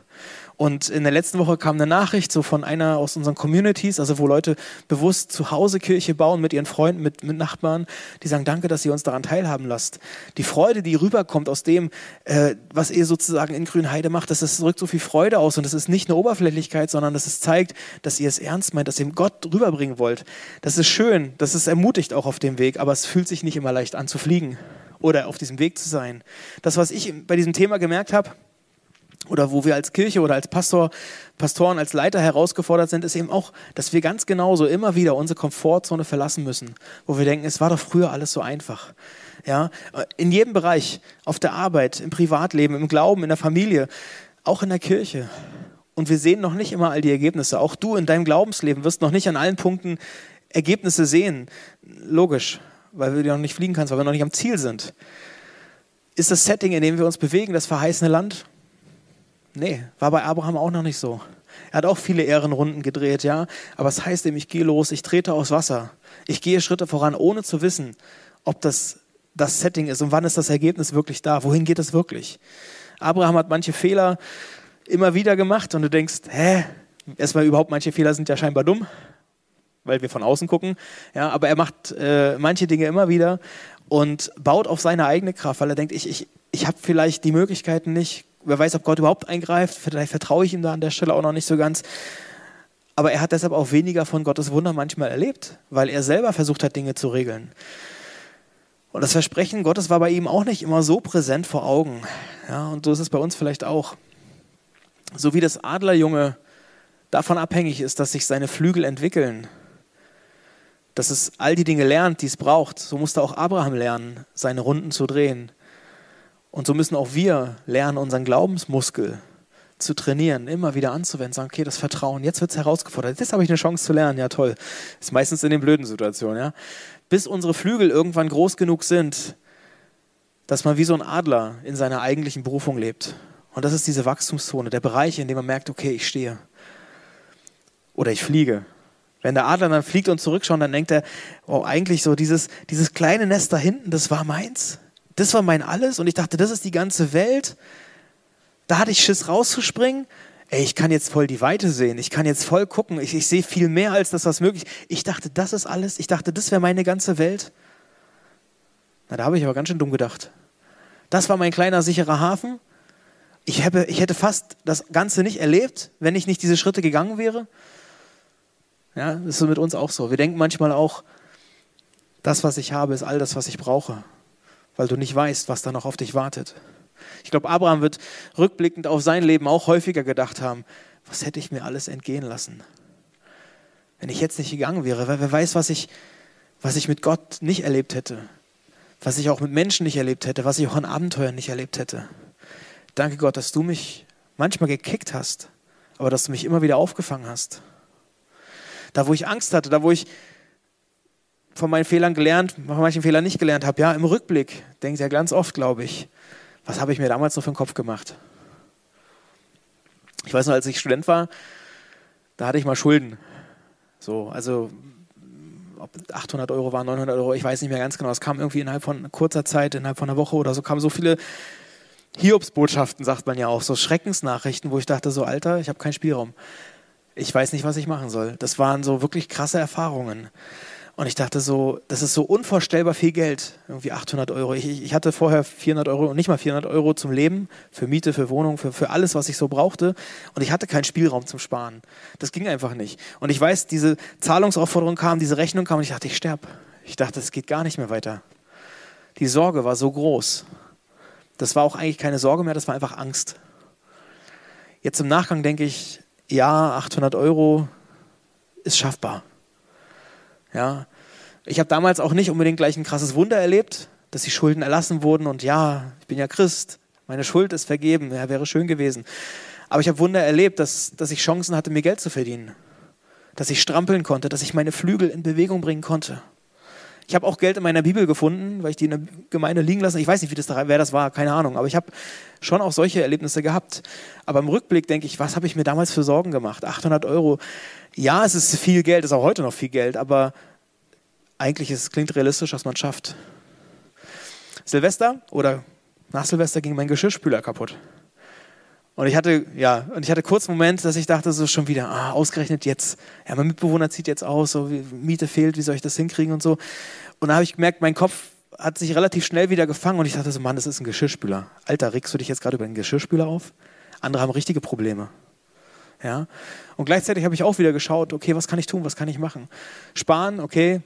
[SPEAKER 2] Und in der letzten Woche kam eine Nachricht so von einer aus unseren Communities, also wo Leute bewusst zu Hause Kirche bauen mit ihren Freunden, mit, mit Nachbarn, die sagen, danke, dass ihr uns daran teilhaben lasst. Die Freude, die rüberkommt aus dem, äh, was ihr sozusagen in Grünheide macht, das, das drückt so viel Freude aus und das ist nicht eine Oberflächlichkeit, sondern das ist, zeigt, dass ihr es ernst meint, dass ihr Gott rüberbringen wollt. Das ist schön, das ist ermutigt auch auf dem Weg, aber es fühlt sich nicht immer leicht an zu fliegen oder auf diesem Weg zu sein. Das, was ich bei diesem Thema gemerkt habe, oder wo wir als Kirche oder als Pastor, Pastoren, als Leiter herausgefordert sind, ist eben auch, dass wir ganz genauso immer wieder unsere Komfortzone verlassen müssen, wo wir denken, es war doch früher alles so einfach. Ja, in jedem Bereich, auf der Arbeit, im Privatleben, im Glauben, in der Familie, auch in der Kirche. Und wir sehen noch nicht immer all die Ergebnisse. Auch du in deinem Glaubensleben wirst noch nicht an allen Punkten Ergebnisse sehen. Logisch, weil wir noch nicht fliegen kannst, weil wir noch nicht am Ziel sind. Ist das Setting, in dem wir uns bewegen, das verheißene Land? Nee, war bei Abraham auch noch nicht so. Er hat auch viele Ehrenrunden gedreht, ja. Aber es heißt ihm, ich gehe los, ich trete aus Wasser. Ich gehe Schritte voran, ohne zu wissen, ob das das Setting ist und wann ist das Ergebnis wirklich da. Wohin geht es wirklich? Abraham hat manche Fehler immer wieder gemacht und du denkst, hä? Erstmal überhaupt, manche Fehler sind ja scheinbar dumm, weil wir von außen gucken. Ja, aber er macht äh, manche Dinge immer wieder und baut auf seine eigene Kraft, weil er denkt, ich, ich, ich habe vielleicht die Möglichkeiten nicht, wer weiß, ob Gott überhaupt eingreift. Vielleicht vertraue ich ihm da an der Stelle auch noch nicht so ganz. Aber er hat deshalb auch weniger von Gottes Wunder manchmal erlebt, weil er selber versucht hat, Dinge zu regeln. Und das Versprechen Gottes war bei ihm auch nicht immer so präsent vor Augen. Ja, und so ist es bei uns vielleicht auch. So wie das Adlerjunge davon abhängig ist, dass sich seine Flügel entwickeln, dass es all die Dinge lernt, die es braucht, so musste auch Abraham lernen, seine Runden zu drehen. Und so müssen auch wir lernen, unseren Glaubensmuskel zu trainieren, immer wieder anzuwenden, sagen, okay, das Vertrauen, jetzt wird es herausgefordert, jetzt habe ich eine Chance zu lernen, ja toll. Ist meistens in den blöden Situationen, ja. Bis unsere Flügel irgendwann groß genug sind, dass man wie so ein Adler in seiner eigentlichen Berufung lebt. Und das ist diese Wachstumszone, der Bereich, in dem man merkt, okay, ich stehe. Oder ich fliege. Wenn der Adler dann fliegt und zurückschaut, dann denkt er, oh, eigentlich so dieses, dieses kleine Nest da hinten, das war meins. Das war mein Alles und ich dachte, das ist die ganze Welt. Da hatte ich Schiss rauszuspringen. Ey, ich kann jetzt voll die Weite sehen. Ich kann jetzt voll gucken. Ich, ich sehe viel mehr als das, was möglich ist. Ich dachte, das ist alles. Ich dachte, das wäre meine ganze Welt. Na, da habe ich aber ganz schön dumm gedacht. Das war mein kleiner sicherer Hafen. Ich, habe, ich hätte fast das Ganze nicht erlebt, wenn ich nicht diese Schritte gegangen wäre. Ja, das ist mit uns auch so. Wir denken manchmal auch, das, was ich habe, ist all das, was ich brauche weil du nicht weißt, was da noch auf dich wartet. Ich glaube, Abraham wird rückblickend auf sein Leben auch häufiger gedacht haben, was hätte ich mir alles entgehen lassen, wenn ich jetzt nicht gegangen wäre, weil wer weiß, was ich, was ich mit Gott nicht erlebt hätte, was ich auch mit Menschen nicht erlebt hätte, was ich auch an Abenteuern nicht erlebt hätte. Danke Gott, dass du mich manchmal gekickt hast, aber dass du mich immer wieder aufgefangen hast. Da, wo ich Angst hatte, da, wo ich von meinen Fehlern gelernt, von manchen Fehlern nicht gelernt habe. Ja, im Rückblick denkt ja ganz oft, glaube ich, was habe ich mir damals noch für den Kopf gemacht? Ich weiß noch, als ich Student war, da hatte ich mal Schulden. So, also ob 800 Euro waren, 900 Euro, ich weiß nicht mehr ganz genau. Es kam irgendwie innerhalb von kurzer Zeit, innerhalb von einer Woche oder so, kamen so viele Hiobsbotschaften, sagt man ja auch, so Schreckensnachrichten, wo ich dachte, so Alter, ich habe keinen Spielraum. Ich weiß nicht, was ich machen soll. Das waren so wirklich krasse Erfahrungen. Und ich dachte so, das ist so unvorstellbar viel Geld, irgendwie 800 Euro. Ich, ich, hatte vorher 400 Euro und nicht mal 400 Euro zum Leben, für Miete, für Wohnung, für, für alles, was ich so brauchte. Und ich hatte keinen Spielraum zum Sparen. Das ging einfach nicht. Und ich weiß, diese Zahlungsaufforderung kam, diese Rechnung kam und ich dachte, ich sterbe. Ich dachte, es geht gar nicht mehr weiter. Die Sorge war so groß. Das war auch eigentlich keine Sorge mehr, das war einfach Angst. Jetzt im Nachgang denke ich, ja, 800 Euro ist schaffbar. Ja, ich habe damals auch nicht unbedingt gleich ein krasses Wunder erlebt, dass die Schulden erlassen wurden und ja, ich bin ja Christ, meine Schuld ist vergeben, ja, wäre schön gewesen. Aber ich habe Wunder erlebt, dass, dass ich Chancen hatte, mir Geld zu verdienen, dass ich strampeln konnte, dass ich meine Flügel in Bewegung bringen konnte. Ich habe auch Geld in meiner Bibel gefunden, weil ich die in der Gemeinde liegen lasse. Ich weiß nicht, wie das da, wer das war, keine Ahnung. Aber ich habe schon auch solche Erlebnisse gehabt. Aber im Rückblick denke ich, was habe ich mir damals für Sorgen gemacht? 800 Euro. Ja, es ist viel Geld, ist auch heute noch viel Geld, aber eigentlich ist, klingt realistisch, dass man es schafft. Silvester oder nach Silvester ging mein Geschirrspüler kaputt. Und ich hatte, ja, und ich hatte kurz einen Moment, dass ich dachte, so schon wieder, ah, ausgerechnet jetzt. Ja, mein Mitbewohner zieht jetzt aus, so Miete fehlt, wie soll ich das hinkriegen und so. Und da habe ich gemerkt, mein Kopf hat sich relativ schnell wieder gefangen und ich dachte so, Mann, das ist ein Geschirrspüler. Alter, regst du dich jetzt gerade über einen Geschirrspüler auf? Andere haben richtige Probleme. Ja? Und gleichzeitig habe ich auch wieder geschaut, okay, was kann ich tun, was kann ich machen? Sparen, okay,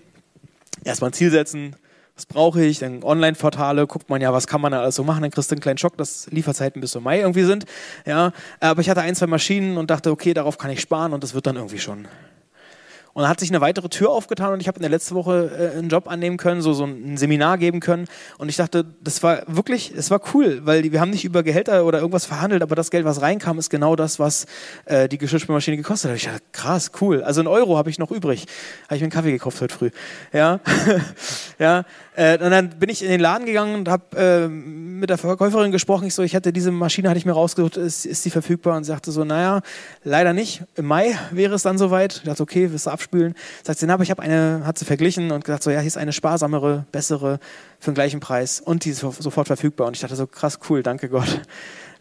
[SPEAKER 2] erstmal ein Ziel setzen, was brauche ich? Dann Online-Portale, guckt man ja, was kann man da alles so machen, dann kriegst du einen kleinen Schock, dass Lieferzeiten bis zum Mai irgendwie sind. Ja, aber ich hatte ein, zwei Maschinen und dachte, okay, darauf kann ich sparen und das wird dann irgendwie schon. Und dann hat sich eine weitere Tür aufgetan und ich habe in der letzten Woche äh, einen Job annehmen können, so, so ein Seminar geben können. Und ich dachte, das war wirklich, es war cool, weil die, wir haben nicht über Gehälter oder irgendwas verhandelt, aber das Geld, was reinkam, ist genau das, was äh, die Geschirrspülmaschine gekostet hat. Ich dachte, krass, cool. Also ein Euro habe ich noch übrig. Habe ich mir einen Kaffee gekauft heute früh. Ja, *laughs* ja. Äh, und dann bin ich in den Laden gegangen und habe äh, mit der Verkäuferin gesprochen. Ich so, ich hatte diese Maschine, hatte ich mir rausgesucht, ist, ist die verfügbar? Und sie sagte so, naja, leider nicht. Im Mai wäre es dann soweit. Ich dachte, okay, wirst du abspülen? Sagt sie, na, aber ich habe eine, hat sie verglichen und gesagt so, ja, hier ist eine sparsamere, bessere für den gleichen Preis und die ist sofort verfügbar. Und ich dachte so, krass, cool, danke Gott.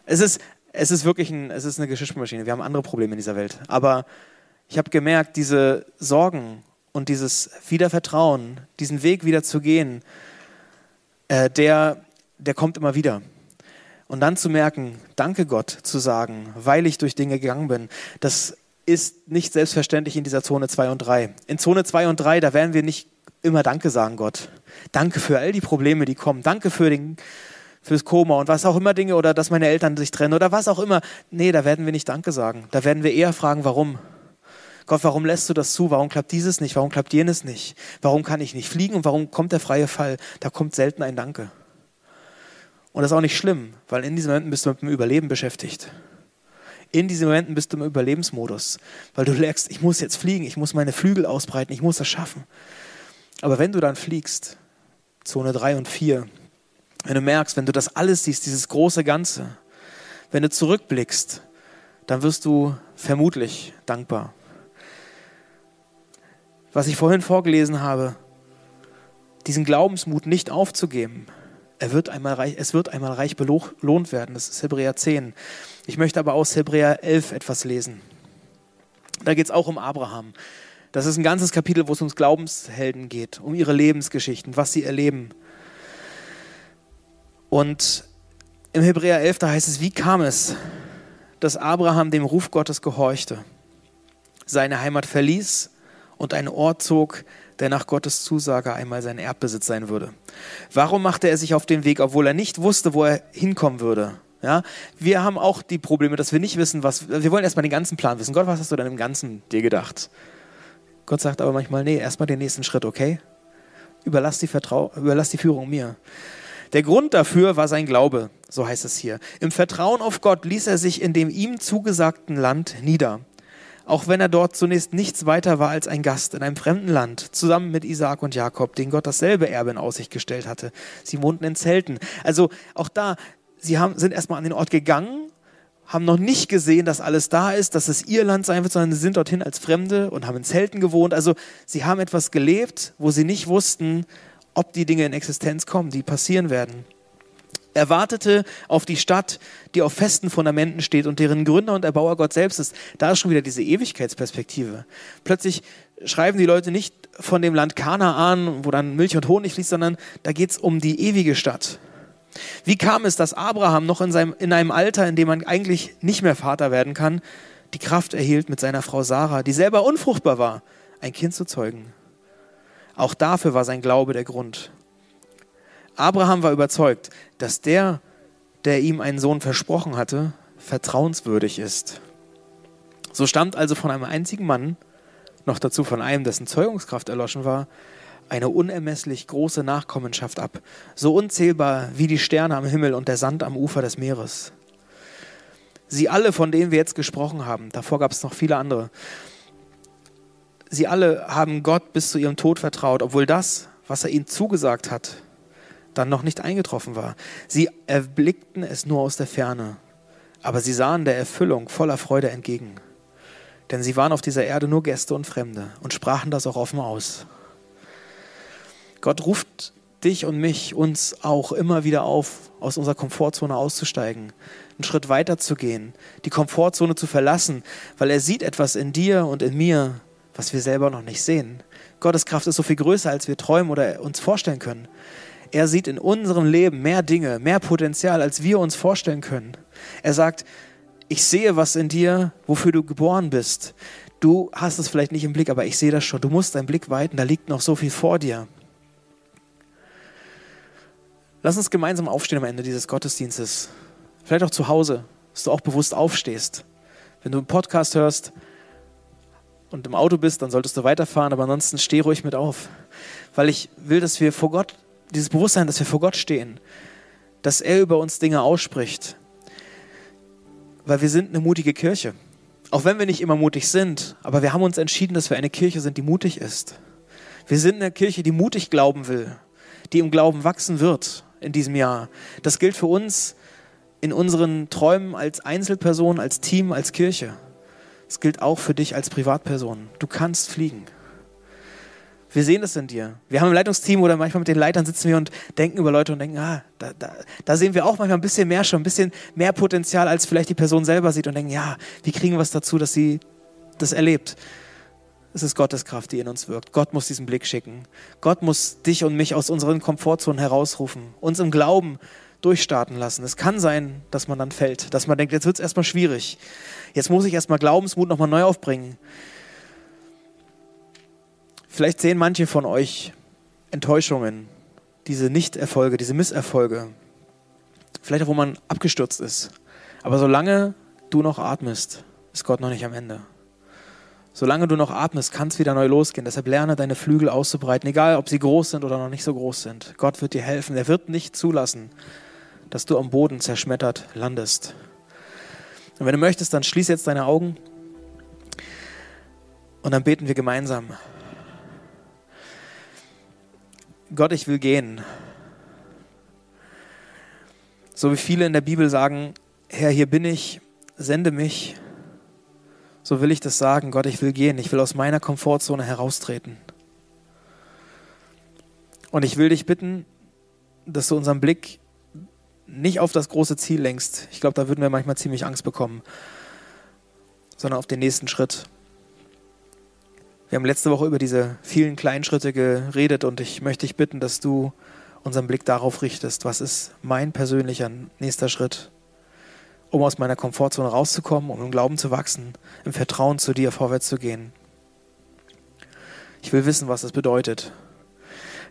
[SPEAKER 2] Es ist, es ist wirklich ein, es ist eine Geschirrspülmaschine. Wir haben andere Probleme in dieser Welt. Aber ich habe gemerkt, diese Sorgen und dieses Wiedervertrauen, diesen Weg wieder zu gehen, äh, der, der kommt immer wieder. Und dann zu merken, danke Gott zu sagen, weil ich durch Dinge gegangen bin, das ist nicht selbstverständlich in dieser Zone 2 und 3. In Zone 2 und 3, da werden wir nicht immer Danke sagen, Gott. Danke für all die Probleme, die kommen. Danke für den, fürs Koma und was auch immer Dinge oder dass meine Eltern sich trennen oder was auch immer. Nee, da werden wir nicht Danke sagen. Da werden wir eher fragen, warum. Gott, warum lässt du das zu? Warum klappt dieses nicht? Warum klappt jenes nicht? Warum kann ich nicht fliegen und warum kommt der freie Fall? Da kommt selten ein Danke. Und das ist auch nicht schlimm, weil in diesen Momenten bist du mit dem Überleben beschäftigt. In diesen Momenten bist du im Überlebensmodus, weil du merkst, ich muss jetzt fliegen, ich muss meine Flügel ausbreiten, ich muss das schaffen. Aber wenn du dann fliegst, Zone 3 und 4, wenn du merkst, wenn du das alles siehst, dieses große Ganze, wenn du zurückblickst, dann wirst du vermutlich dankbar was ich vorhin vorgelesen habe, diesen Glaubensmut nicht aufzugeben. Er wird einmal reich, es wird einmal reich belohnt werden. Das ist Hebräer 10. Ich möchte aber aus Hebräer 11 etwas lesen. Da geht es auch um Abraham. Das ist ein ganzes Kapitel, wo es ums Glaubenshelden geht, um ihre Lebensgeschichten, was sie erleben. Und im Hebräer 11, da heißt es, wie kam es, dass Abraham dem Ruf Gottes gehorchte, seine Heimat verließ und einen Ort zog, der nach Gottes Zusage einmal sein Erbbesitz sein würde. Warum machte er sich auf den Weg, obwohl er nicht wusste, wo er hinkommen würde? Ja, wir haben auch die Probleme, dass wir nicht wissen, was. Wir wollen erstmal den ganzen Plan wissen. Gott, was hast du denn im Ganzen dir gedacht? Gott sagt aber manchmal, nee, erstmal den nächsten Schritt, okay? Überlass die, Vertrau überlass die Führung mir. Der Grund dafür war sein Glaube, so heißt es hier. Im Vertrauen auf Gott ließ er sich in dem ihm zugesagten Land nieder auch wenn er dort zunächst nichts weiter war als ein Gast in einem fremden Land, zusammen mit Isaak und Jakob, denen Gott dasselbe Erbe in Aussicht gestellt hatte. Sie wohnten in Zelten. Also auch da, sie haben, sind erstmal an den Ort gegangen, haben noch nicht gesehen, dass alles da ist, dass es ihr Land sein wird, sondern sie sind dorthin als Fremde und haben in Zelten gewohnt. Also sie haben etwas gelebt, wo sie nicht wussten, ob die Dinge in Existenz kommen, die passieren werden. Er wartete auf die Stadt, die auf festen Fundamenten steht und deren Gründer und Erbauer Gott selbst ist. Da ist schon wieder diese Ewigkeitsperspektive. Plötzlich schreiben die Leute nicht von dem Land Kanaan, wo dann Milch und Honig fließt, sondern da geht es um die ewige Stadt. Wie kam es, dass Abraham noch in, seinem, in einem Alter, in dem man eigentlich nicht mehr Vater werden kann, die Kraft erhielt, mit seiner Frau Sarah, die selber unfruchtbar war, ein Kind zu zeugen? Auch dafür war sein Glaube der Grund. Abraham war überzeugt, dass der, der ihm einen Sohn versprochen hatte, vertrauenswürdig ist. So stammt also von einem einzigen Mann, noch dazu von einem, dessen Zeugungskraft erloschen war, eine unermesslich große Nachkommenschaft ab, so unzählbar wie die Sterne am Himmel und der Sand am Ufer des Meeres. Sie alle, von denen wir jetzt gesprochen haben, davor gab es noch viele andere, sie alle haben Gott bis zu ihrem Tod vertraut, obwohl das, was er ihnen zugesagt hat, dann noch nicht eingetroffen war. Sie erblickten es nur aus der Ferne, aber sie sahen der Erfüllung voller Freude entgegen. Denn sie waren auf dieser Erde nur Gäste und Fremde und sprachen das auch offen aus. Gott ruft dich und mich, uns auch immer wieder auf, aus unserer Komfortzone auszusteigen, einen Schritt weiter zu gehen, die Komfortzone zu verlassen, weil er sieht etwas in dir und in mir, was wir selber noch nicht sehen. Gottes Kraft ist so viel größer, als wir träumen oder uns vorstellen können. Er sieht in unserem Leben mehr Dinge, mehr Potenzial, als wir uns vorstellen können. Er sagt, ich sehe was in dir, wofür du geboren bist. Du hast es vielleicht nicht im Blick, aber ich sehe das schon. Du musst deinen Blick weiten, da liegt noch so viel vor dir. Lass uns gemeinsam aufstehen am Ende dieses Gottesdienstes. Vielleicht auch zu Hause, dass du auch bewusst aufstehst. Wenn du einen Podcast hörst und im Auto bist, dann solltest du weiterfahren, aber ansonsten steh ruhig mit auf. Weil ich will, dass wir vor Gott, dieses Bewusstsein, dass wir vor Gott stehen, dass er über uns Dinge ausspricht. Weil wir sind eine mutige Kirche. Auch wenn wir nicht immer mutig sind, aber wir haben uns entschieden, dass wir eine Kirche sind, die mutig ist. Wir sind eine Kirche, die mutig glauben will, die im Glauben wachsen wird in diesem Jahr. Das gilt für uns in unseren Träumen als Einzelperson, als Team, als Kirche. Es gilt auch für dich als Privatperson. Du kannst fliegen. Wir sehen es in dir. Wir haben im Leitungsteam oder manchmal mit den Leitern sitzen wir und denken über Leute und denken, ah, da, da, da sehen wir auch manchmal ein bisschen mehr schon, ein bisschen mehr Potenzial, als vielleicht die Person selber sieht und denken, ja, wie kriegen wir es dazu, dass sie das erlebt? Es ist Gottes Kraft, die in uns wirkt. Gott muss diesen Blick schicken. Gott muss dich und mich aus unseren Komfortzonen herausrufen, uns im Glauben durchstarten lassen. Es kann sein, dass man dann fällt, dass man denkt, jetzt wird es erstmal schwierig. Jetzt muss ich erstmal Glaubensmut nochmal neu aufbringen. Vielleicht sehen manche von euch Enttäuschungen, diese Nichterfolge, diese Misserfolge. Vielleicht auch, wo man abgestürzt ist. Aber solange du noch atmest, ist Gott noch nicht am Ende. Solange du noch atmest, kann es wieder neu losgehen. Deshalb lerne deine Flügel auszubreiten, egal ob sie groß sind oder noch nicht so groß sind. Gott wird dir helfen. Er wird nicht zulassen, dass du am Boden zerschmettert landest. Und wenn du möchtest, dann schließ jetzt deine Augen und dann beten wir gemeinsam. Gott, ich will gehen. So wie viele in der Bibel sagen, Herr, hier bin ich, sende mich so will ich das sagen, Gott, ich will gehen, ich will aus meiner Komfortzone heraustreten. Und ich will dich bitten, dass du unseren Blick nicht auf das große Ziel lenkst. Ich glaube, da würden wir manchmal ziemlich Angst bekommen, sondern auf den nächsten Schritt. Wir haben letzte Woche über diese vielen kleinen Schritte geredet und ich möchte dich bitten, dass du unseren Blick darauf richtest. Was ist mein persönlicher nächster Schritt? um aus meiner Komfortzone rauszukommen, um im Glauben zu wachsen, im Vertrauen zu dir vorwärts zu gehen. Ich will wissen, was das bedeutet.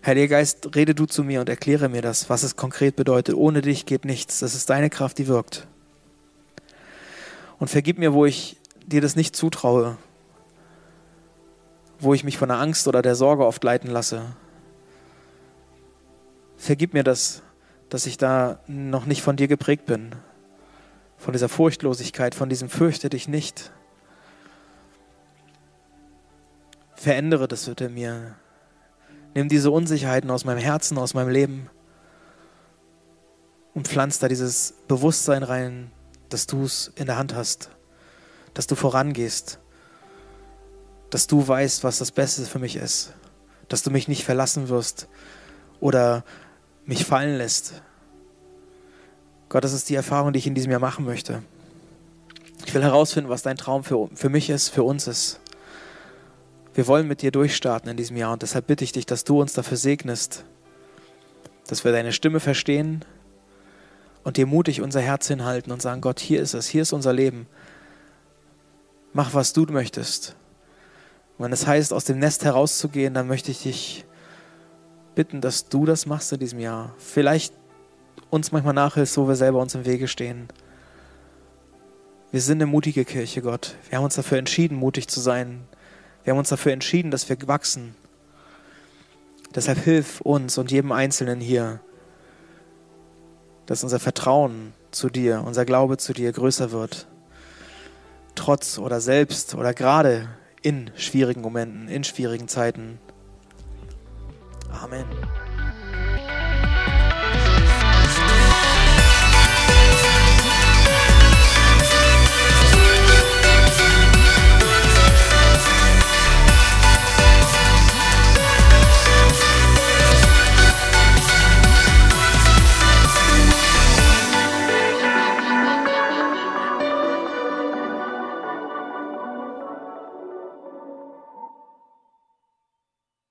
[SPEAKER 2] Heiliger Geist, rede du zu mir und erkläre mir das, was es konkret bedeutet. Ohne dich geht nichts. Das ist deine Kraft, die wirkt. Und vergib mir, wo ich dir das nicht zutraue, wo ich mich von der Angst oder der Sorge oft leiten lasse. Vergib mir das, dass ich da noch nicht von dir geprägt bin, von dieser Furchtlosigkeit, von diesem Fürchte dich nicht. Verändere das bitte mir. Nimm diese Unsicherheiten aus meinem Herzen, aus meinem Leben und pflanz da dieses Bewusstsein rein, dass du es in der Hand hast, dass du vorangehst, dass du weißt, was das Beste für mich ist, dass du mich nicht verlassen wirst oder mich fallen lässt, Gott, das ist die Erfahrung, die ich in diesem Jahr machen möchte. Ich will herausfinden, was dein Traum für, für mich ist, für uns ist. Wir wollen mit dir durchstarten in diesem Jahr und deshalb bitte ich dich, dass du uns dafür segnest, dass wir deine Stimme verstehen und dir mutig unser Herz hinhalten und sagen, Gott, hier ist es, hier ist unser Leben. Mach, was du möchtest. Und wenn es heißt, aus dem Nest herauszugehen, dann möchte ich dich bitten, dass du das machst in diesem Jahr. Vielleicht uns manchmal nachhilfst, wo wir selber uns im Wege stehen. Wir sind eine mutige Kirche, Gott. Wir haben uns dafür entschieden, mutig zu sein. Wir haben uns dafür entschieden, dass wir wachsen. Deshalb hilf uns und jedem Einzelnen hier, dass unser Vertrauen zu dir, unser Glaube zu dir größer wird. Trotz oder selbst oder gerade in schwierigen Momenten, in schwierigen Zeiten. Amen.